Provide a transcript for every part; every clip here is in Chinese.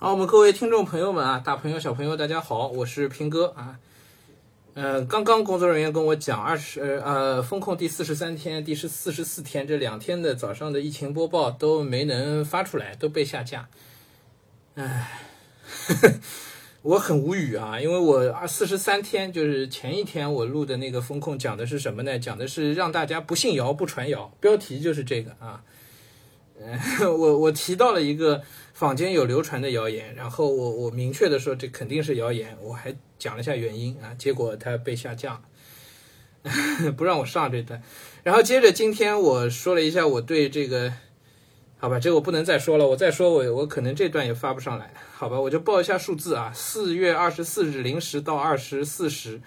好，我们各位听众朋友们啊，大朋友小朋友，大家好，我是平哥啊。呃，刚刚工作人员跟我讲，二十呃风控第四十三天、第十四十四天这两天的早上的疫情播报都没能发出来，都被下架。唉，我很无语啊，因为我二四十三天就是前一天我录的那个风控讲的是什么呢？讲的是让大家不信谣不传谣，标题就是这个啊。我我提到了一个坊间有流传的谣言，然后我我明确的说这肯定是谣言，我还讲了一下原因啊，结果它被下架，不让我上这段。然后接着今天我说了一下我对这个，好吧，这个我不能再说了，我再说我我可能这段也发不上来，好吧，我就报一下数字啊，四月二十四日零时到二十四时。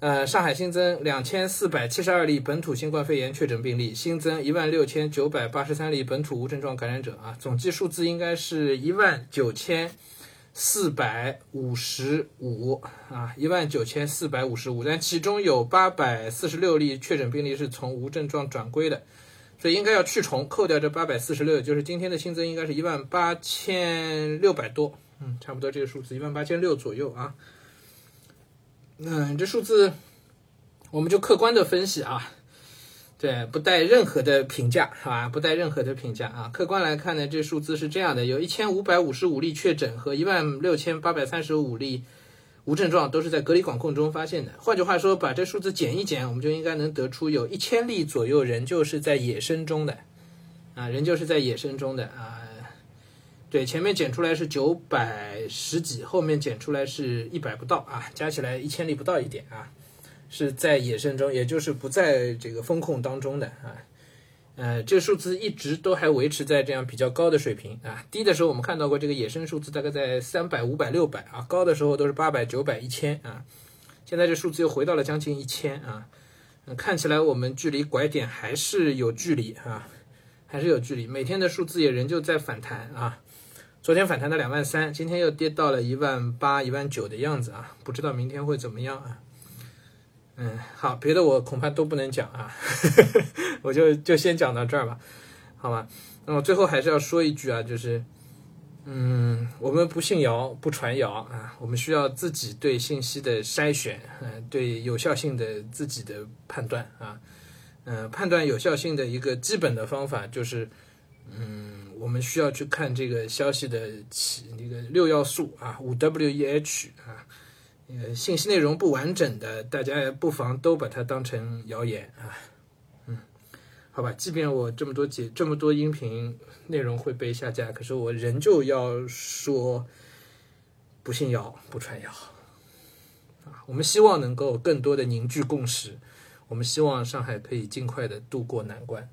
呃，上海新增两千四百七十二例本土新冠肺炎确诊病例，新增一万六千九百八十三例本土无症状感染者啊，总计数字应该是一万九千四百五十五啊，一万九千四百五十五，但其中有八百四十六例确诊病例是从无症状转归的，所以应该要去重扣掉这八百四十六，就是今天的新增应该是一万八千六百多，嗯，差不多这个数字一万八千六左右啊。嗯，这数字我们就客观的分析啊，对，不带任何的评价，是吧？不带任何的评价啊。客观来看呢，这数字是这样的：有一千五百五十五例确诊和一万六千八百三十五例无症状，都是在隔离管控中发现的。换句话说，把这数字减一减，我们就应该能得出有一千例左右人就是在野生中的啊，人就是在野生中的啊。对，前面减出来是九百十几，后面减出来是一百不到啊，加起来一千例不到一点啊，是在野生中，也就是不在这个风控当中的啊，呃，这个数字一直都还维持在这样比较高的水平啊，低的时候我们看到过这个野生数字大概在三百、五百、六百啊，高的时候都是八百、九百、一千啊，现在这数字又回到了将近一千啊，看起来我们距离拐点还是有距离啊，还是有距离，每天的数字也仍旧在反弹啊。昨天反弹到两万三，今天又跌到了一万八、一万九的样子啊，不知道明天会怎么样啊？嗯，好，别的我恐怕都不能讲啊，我就就先讲到这儿吧，好吧？那么最后还是要说一句啊，就是，嗯，我们不信谣、不传谣啊，我们需要自己对信息的筛选，嗯，对有效性的自己的判断啊，嗯，判断有效性的一个基本的方法就是，嗯。我们需要去看这个消息的起那个六要素啊，五 W E H 啊，呃，信息内容不完整的，大家不妨都把它当成谣言啊，嗯，好吧，即便我这么多节这么多音频内容会被下架，可是我仍旧要说，不信谣不传谣啊，我们希望能够更多的凝聚共识，我们希望上海可以尽快的渡过难关。